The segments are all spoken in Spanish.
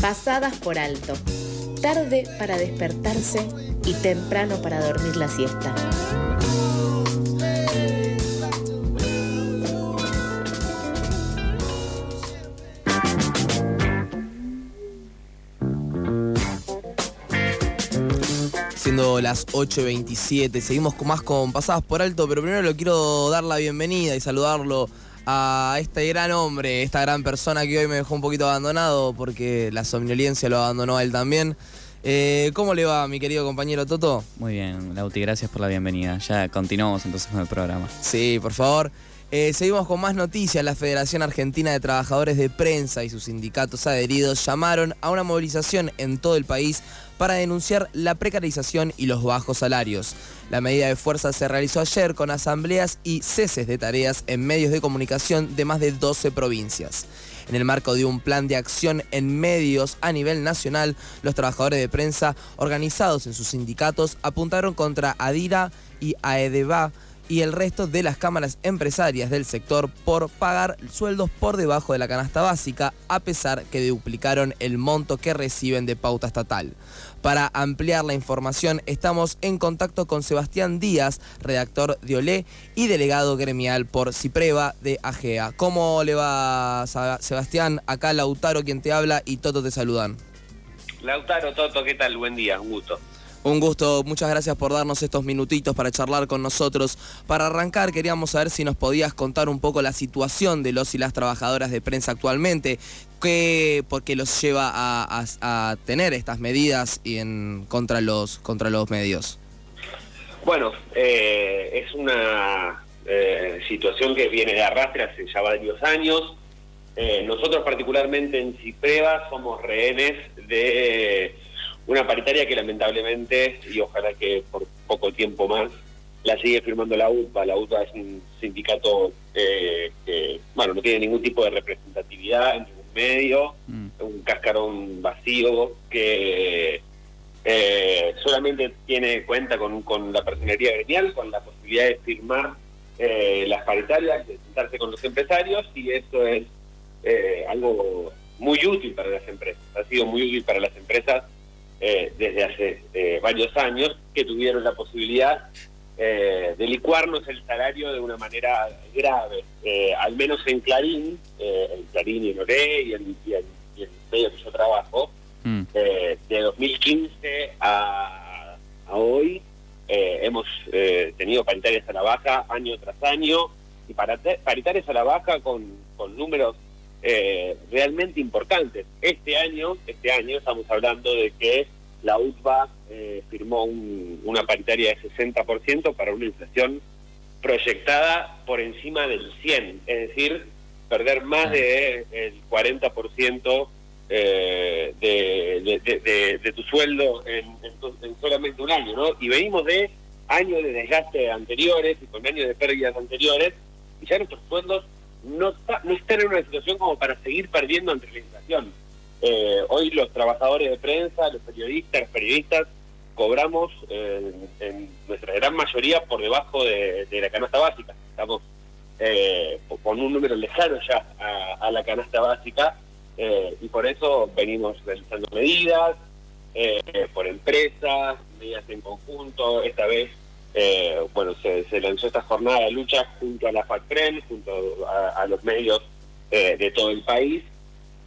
pasadas por alto, tarde para despertarse y temprano para dormir la siesta. siendo las 8.27. Seguimos más con pasadas por alto, pero primero le quiero dar la bienvenida y saludarlo a este gran hombre, esta gran persona que hoy me dejó un poquito abandonado porque la somnolencia lo abandonó a él también. Eh, ¿Cómo le va, mi querido compañero Toto? Muy bien, Lauti, gracias por la bienvenida. Ya continuamos entonces con el programa. Sí, por favor. Eh, seguimos con más noticias. La Federación Argentina de Trabajadores de Prensa y sus sindicatos adheridos llamaron a una movilización en todo el país para denunciar la precarización y los bajos salarios. La medida de fuerza se realizó ayer con asambleas y ceses de tareas en medios de comunicación de más de 12 provincias. En el marco de un plan de acción en medios a nivel nacional, los trabajadores de prensa organizados en sus sindicatos apuntaron contra Adira y AEDEBA y el resto de las cámaras empresarias del sector por pagar sueldos por debajo de la canasta básica, a pesar que duplicaron el monto que reciben de pauta estatal. Para ampliar la información estamos en contacto con Sebastián Díaz, redactor de Olé y delegado gremial por Cipreva de AGEA. ¿Cómo le va Sebastián? Acá Lautaro quien te habla y Toto te saludan. Lautaro, Toto, ¿qué tal? Buen día, un gusto. Un gusto, muchas gracias por darnos estos minutitos para charlar con nosotros. Para arrancar, queríamos saber si nos podías contar un poco la situación de los y las trabajadoras de prensa actualmente, qué, por qué los lleva a, tener estas medidas y en, contra, los, contra los medios. Bueno, eh, es una eh, situación que viene de arrastre hace ya varios años. Eh, nosotros particularmente en Cipreva somos rehenes de una paritaria que lamentablemente, y ojalá que por poco tiempo más, la sigue firmando la UPA. La UPA es un sindicato eh, que, bueno, no tiene ningún tipo de representatividad en ningún medio, mm. un cascarón vacío que eh, solamente tiene cuenta con, con la personería gremial, con la posibilidad de firmar eh, las paritarias, de sentarse con los empresarios, y eso es algo muy útil para las empresas. Ha sido muy útil para las empresas eh, desde hace eh, varios años que tuvieron la posibilidad eh, de licuarnos el salario de una manera grave, al menos en Clarín, en Clarín y en Oré y en, y el medio que yo trabajo, mm. de 2015 a, hoy hemos tenido paritarias a la baja año tras año y paritarias a la baja con, con números eh, realmente importantes. Este año, este año estamos hablando de que la UTBA eh, firmó una paritaria de 60% para una inflación proyectada por encima del 100, es decir, perder más del de, 40% eh, de, de, tu sueldo en, solamente un año, ¿no? Y venimos de años de desgaste anteriores y con años de pérdidas anteriores, y ya nuestros sueldos no, no están en una situación como para seguir perdiendo ante la inflación. Eh, hoy los trabajadores de prensa, los periodistas, los periodistas, cobramos eh, en nuestra gran mayoría por debajo de, la canasta básica. Estamos eh, con un número lejano ya a, la canasta básica y por eso venimos realizando medidas por empresas, medidas en conjunto. Esta vez eh, bueno, se, lanzó esta jornada de lucha junto a la FACPREN, junto a, los medios eh, de todo el país,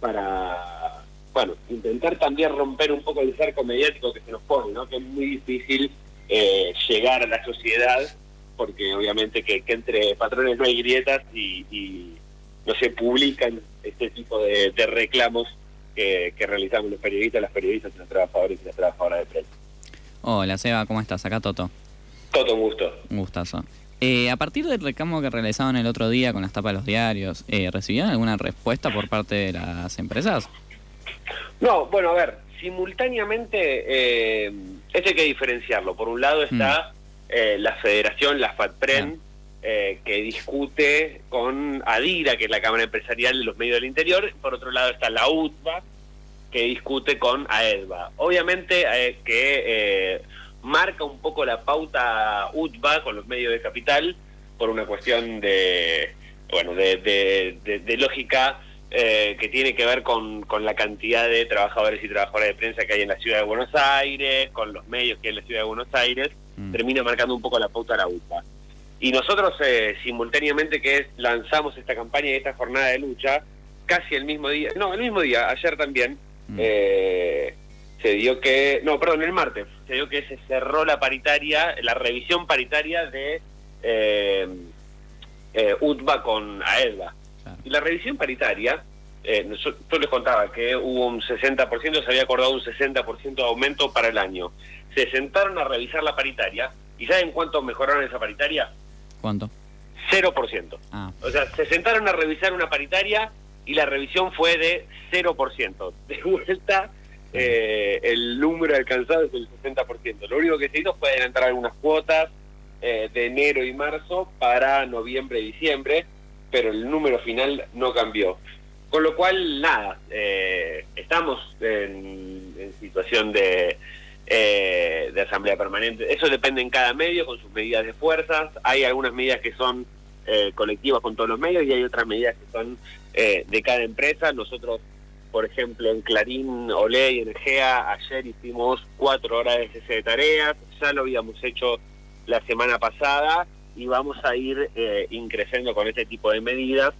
para, bueno, intentar también romper un poco el cerco mediático que se nos pone, ¿no? Que es muy difícil eh, llegar a la sociedad, porque obviamente que, entre patrones no hay grietas y, no se publican este tipo de, reclamos que, que realizamos los periodistas, las periodistas, los trabajadores y las trabajadoras de prensa. Hola Seba, ¿cómo estás? Acá Toto. Todo un gusto. Un gustazo. Eh, a partir del reclamo que realizaban el otro día con las tapas de los diarios, eh, ¿recibieron alguna respuesta por parte de las empresas? No, bueno, a ver, simultáneamente, eh, hay que diferenciarlo. Por un lado está mm. eh, la federación, la FATPREN, que discute con ADIRA, que es la Cámara Empresarial de los Medios del Interior. Por otro lado está la UTBA, que discute con AEDBA. Obviamente que marca un poco la pauta UTBA con los medios de capital por una cuestión de, bueno, de, lógica eh, que tiene que ver con, con la cantidad de trabajadores y trabajadoras de prensa que hay en la ciudad de Buenos Aires, con los medios que hay en la ciudad de Buenos Aires, Mm. termina marcando un poco la pauta a la UPA. Y nosotros eh, simultáneamente que lanzamos esta campaña y esta jornada de lucha, casi el mismo día, no, el mismo día, ayer también, Mm. eh, se dio que, no, perdón, el martes, se dio que se cerró la paritaria, la revisión paritaria de eh, eh, UTBA con AEDBA. Claro. Y la revisión paritaria, eh, yo, yo les contaba que hubo un 60%, se había acordado un 60% de aumento para el año. Se sentaron a revisar la paritaria, ¿y saben cuánto mejoraron esa paritaria? ¿Cuánto? 0%. Ah, O sea, se sentaron a revisar una paritaria y la revisión fue de 0%. De vuelta, eh, el número alcanzado es el 60%. Lo único que se hizo fue adelantar algunas cuotas eh, de enero y marzo para noviembre y diciembre, pero el número final no cambió. Con lo cual, nada, eh, estamos en, en situación de, eh, de asamblea permanente. Eso depende en cada medio con sus medidas de fuerzas. Hay algunas medidas que son eh, colectivas con todos los medios y hay otras medidas que son eh, de cada empresa. Nosotros, por ejemplo, en Clarín, Olé y Energía, ayer hicimos cuatro horas de cese de tareas. Ya lo habíamos hecho la semana pasada y vamos a ir eh, increciendo con este tipo de medidas.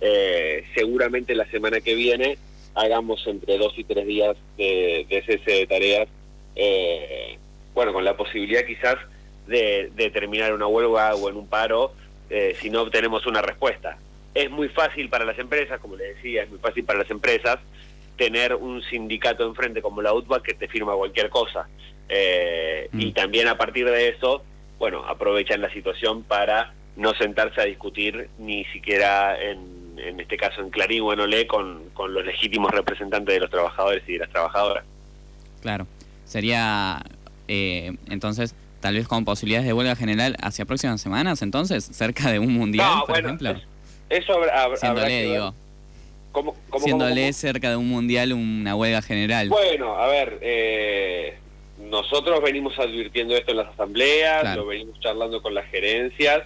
Eh, seguramente la semana que viene hagamos entre dos y tres días de, de cese de tareas, eh, bueno, con la posibilidad quizás de, de terminar una huelga o en un paro eh, si no obtenemos una respuesta. Es muy fácil para las empresas, como le decía, es muy fácil para las empresas tener un sindicato enfrente como la UTBA que te firma cualquier cosa. Eh, Mm. Y también a partir de eso, bueno, aprovechan la situación para no sentarse a discutir ni siquiera en, en este caso en Clarín o en Olé con, con los legítimos representantes de los trabajadores y de las trabajadoras. claro. Sería, eh, entonces, tal vez con posibilidades de huelga general hacia próximas semanas, entonces, cerca de un mundial, No, por bueno, ejemplo. es- eso habrá, habrá- habrá Siéndole, que ver. digo. ¿Cómo- cómo- cómo- Siéndole cómo? cerca de un mundial una huelga general. Bueno, a ver, eh, nosotros venimos advirtiendo esto en las asambleas, Claro. lo venimos charlando con las gerencias,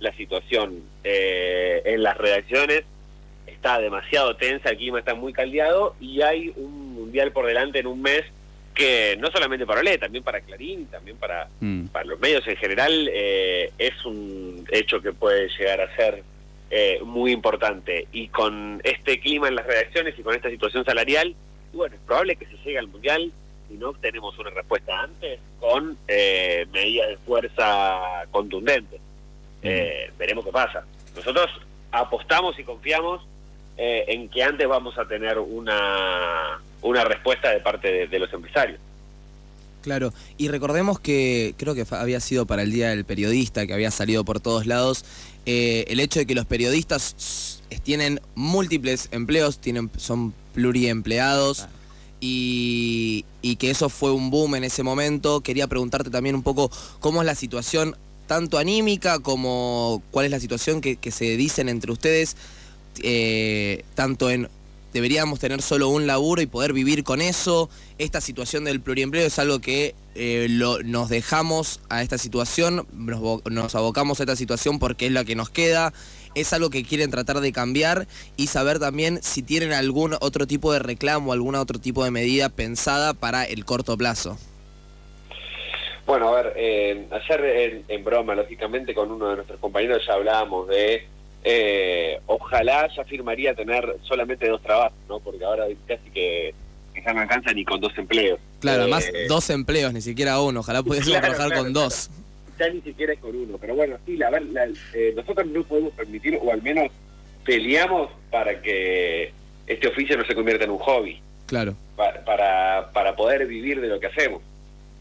la situación eh, en las redacciones está demasiado tensa, el clima está muy caldeado y hay un mundial por delante en un mes que no solamente para Olé, también para Clarín, también para, Mm, para los medios en general, eh, es un hecho que puede llegar a ser eh, muy importante. Y con este clima en las redacciones y con esta situación salarial, bueno, es probable que se llegue al Mundial si no obtenemos una respuesta antes con eh, medidas de fuerza contundentes. Eh, veremos qué pasa. Nosotros apostamos y confiamos eh, en que antes vamos a tener una, una respuesta de parte de- de los empresarios. Claro, y recordemos que creo que había sido para el Día del Periodista, que había salido por todos lados, eh, el hecho de que los periodistas tienen múltiples empleos, tienen, son pluriempleados Claro. y, y que eso fue un boom en ese momento. Quería preguntarte también un poco cómo es la situación tanto anímica como cuál es la situación que, que se dicen entre ustedes, eh, tanto en deberíamos tener solo un laburo y poder vivir con eso. Esta situación del pluriempleo es algo que eh, lo- nos dejamos a esta situación, nos, abocamos a esta situación porque es la que nos queda. Es algo que quieren tratar de cambiar y saber también si tienen algún otro tipo de reclamo, algún otro tipo de medida pensada para el corto plazo. Bueno, a ver, eh, ayer en, en broma, lógicamente, con uno de nuestros compañeros ya hablábamos de, eh, ojalá ya firmaría tener solamente dos trabajos, ¿no? Porque ahora casi que, que ya no alcanza ni con dos empleos. Claro, Eh, además dos empleos, ni siquiera uno. Ojalá pudiésemos Claro, trabajar claro, con claro. dos. Ya ni siquiera es con uno, pero bueno, sí, la, la- eh, nosotros no podemos permitir, o al menos peleamos para que este oficio no se convierta en un hobby. Claro. pa- para, para poder vivir de lo que hacemos.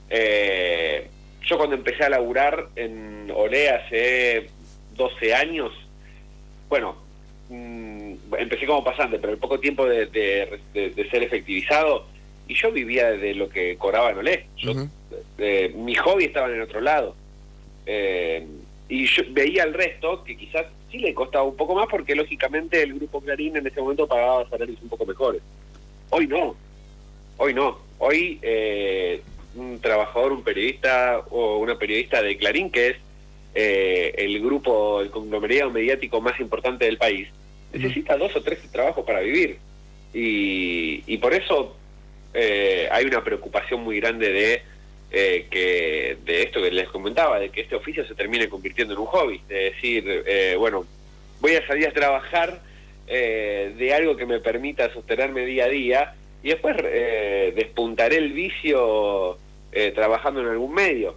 Eh, yo cuando empecé a laburar en Olé hace 12 años, bueno, mm, empecé como pasante, pero el poco tiempo de, de- de- de ser efectivizado, y yo vivía de lo que cobraba en Olé. Yo, eh, mi hobby estaba en el otro lado. Eh, y yo veía al resto que quizás sí le costaba un poco más porque lógicamente el grupo Clarín en ese momento pagaba salarios un poco mejores. Hoy no, hoy no. Hoy eh, un trabajador, un periodista o una periodista de Clarín, que es eh, el grupo, el conglomerado mediático más importante del país, necesita dos o tres trabajos para vivir. Y, y por eso eh, hay una preocupación muy grande de eh, que de esto que les comentaba, de que este oficio se termine convirtiendo en un hobby, de decir, eh, bueno, voy a salir a trabajar eh, de algo que me permita sostenerme día a día y después eh, despuntaré el vicio eh, trabajando en algún medio.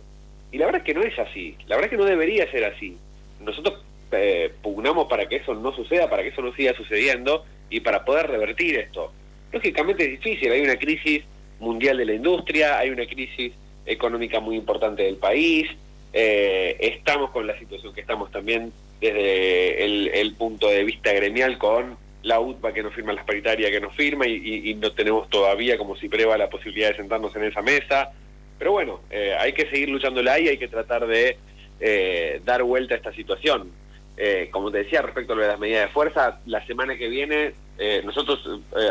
Y la verdad es que no es así, la verdad es que no debería ser así. Nosotros eh, pugnamos para que eso no suceda, para que eso no siga sucediendo y para poder revertir esto. Lógicamente es difícil, hay una crisis mundial de la industria, hay una crisis económica muy importante del país, eh, estamos con la situación que estamos también desde el, punto de vista gremial con la UTBA que nos firma las paritarias que nos firma y no tenemos todavía como si prueba la posibilidad de sentarnos en esa mesa. Pero bueno, eh, hay que seguir luchándola y hay que tratar de eh, dar vuelta a esta situación. Eh, como te decía, respecto a lo de las medidas de fuerza, la semana que viene, eh, nosotros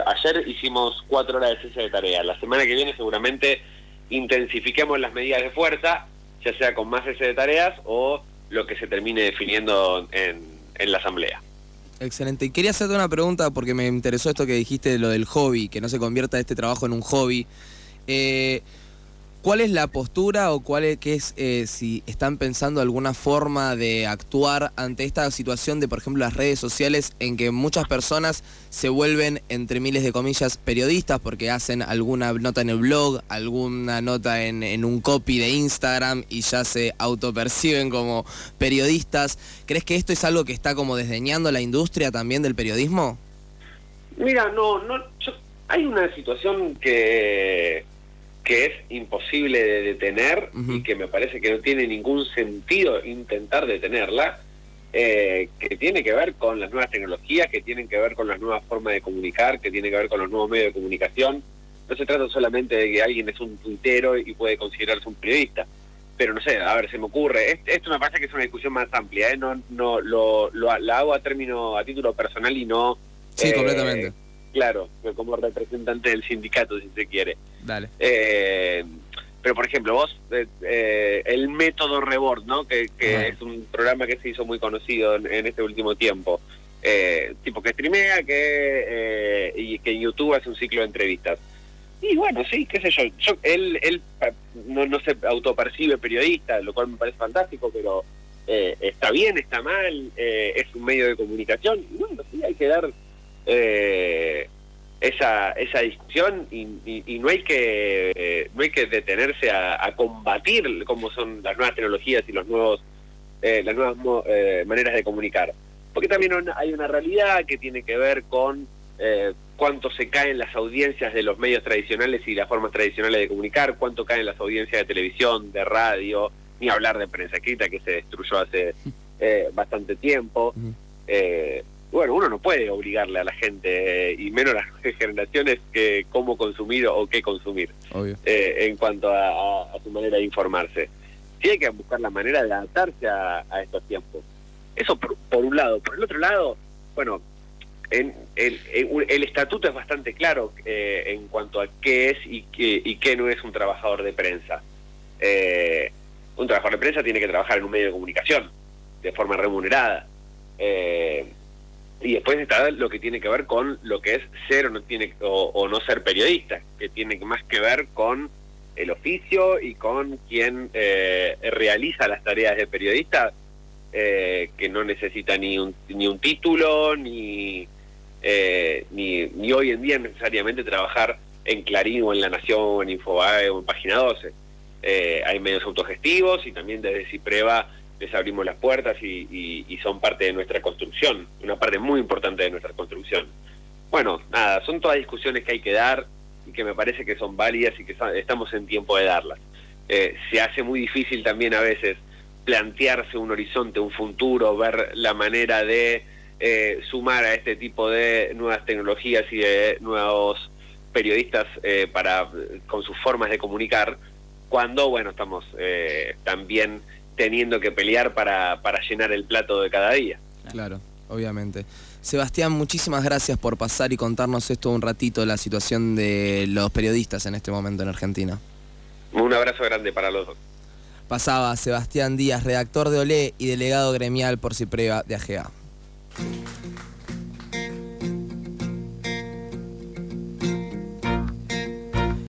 ayer hicimos cuatro horas de cese de tarea. La semana que viene seguramente intensifiquemos las medidas de fuerza, ya sea con más cese de tareas o lo que se termine definiendo en, la asamblea. Excelente. Y quería hacerte una pregunta porque me interesó esto que dijiste de lo del hobby, que no se convierta este trabajo en un hobby. ¿Cuál es la postura o cuál es, qué es, eh, si están pensando alguna forma de actuar ante esta situación de, por ejemplo, las redes sociales en que muchas personas se vuelven, entre miles de comillas, periodistas porque hacen alguna nota en el blog, alguna nota en, un copy de Instagram y ya se autoperciben como periodistas? ¿Crees que esto es algo que está como desdeñando la industria también del periodismo? Mira, no, no, hay una situación que, que es imposible de detener y que me parece que no tiene ningún sentido intentar detenerla, eh, que tiene que ver con las nuevas tecnologías, que tienen que ver con las nuevas formas de comunicar, que tiene que ver con los nuevos medios de comunicación. No se trata solamente de que alguien es un tuitero y puede considerarse un periodista. Pero no sé, a ver, se me ocurre. Es- Esto me parece que es una discusión más amplia, ¿eh? No, no, lo, lo- la hago a término, a título personal y no Sí, eh, completamente. Claro, como representante del sindicato, si se quiere. Dale. Eh, pero, por ejemplo, vos, eh, eh, el método Rebord, ¿no? Que, que es un programa que se hizo muy conocido en, en este último tiempo. Eh, tipo que streamea que, eh, y que en YouTube hace un ciclo de entrevistas. Y bueno, sí, qué sé yo. yo él él no, no se autopercibe periodista, lo cual me parece fantástico, pero eh, está bien, está mal, eh, es un medio de comunicación. Y bueno, sí, hay que dar eh, esa, esa discusión y, y- y no hay que eh, no hay que detenerse a, a combatir cómo son las nuevas tecnologías y los nuevos eh, las nuevas mo- eh, maneras de comunicar. Porque también hay una realidad que tiene que ver con eh, cuánto se caen las audiencias de los medios tradicionales y las formas tradicionales de comunicar cuánto caen las audiencias de televisión de radio ni hablar de prensa escrita que se destruyó hace eh, bastante tiempo. Eh, bueno, uno no puede obligarle a la gente, eh, y menos a las nuevas generaciones, que cómo consumir o qué consumir Obvio. eh, en cuanto a, a- a su manera de informarse. Sí hay que buscar la manera de adaptarse a, a estos tiempos. Eso por, por un lado. Por el otro lado, bueno, en, el, el- el estatuto es bastante claro eh, en cuanto a qué es y qué, y qué no es un trabajador de prensa. Eh, un trabajador de prensa tiene que trabajar en un medio de comunicación de forma remunerada. Eh, y después está lo que tiene que ver con lo que es ser o no tiene o, no ser periodista, que tiene más que ver con el oficio y con quien eh, realiza las tareas de periodista, eh, que no necesita ni un, ni un título, ni, eh, ni, hoy en día necesariamente trabajar en Clarín o en La Nación o en Infobae o en Página 12. Eh, hay medios autogestivos y también desde Cipreva les abrimos las puertas y, y- y son parte de nuestra construcción, una parte muy importante de nuestra construcción. Bueno, nada, son todas discusiones que hay que dar y que me parece que son válidas y que estamos en tiempo de darlas. Eh, se hace muy difícil también a veces plantearse un horizonte, un futuro, ver la manera de eh, sumar a este tipo de nuevas tecnologías y de nuevos periodistas eh, para con sus formas de comunicar, cuando bueno estamos eh, también teniendo que pelear para, para llenar el plato de cada día. Claro, obviamente. Sebastián, muchísimas gracias por pasar y contarnos esto un ratito la situación de los periodistas en este momento en Argentina. Un abrazo grande para los dos. Pasaba Sebastián Díaz, redactor de Olé y delegado gremial por Cipreva de AGA.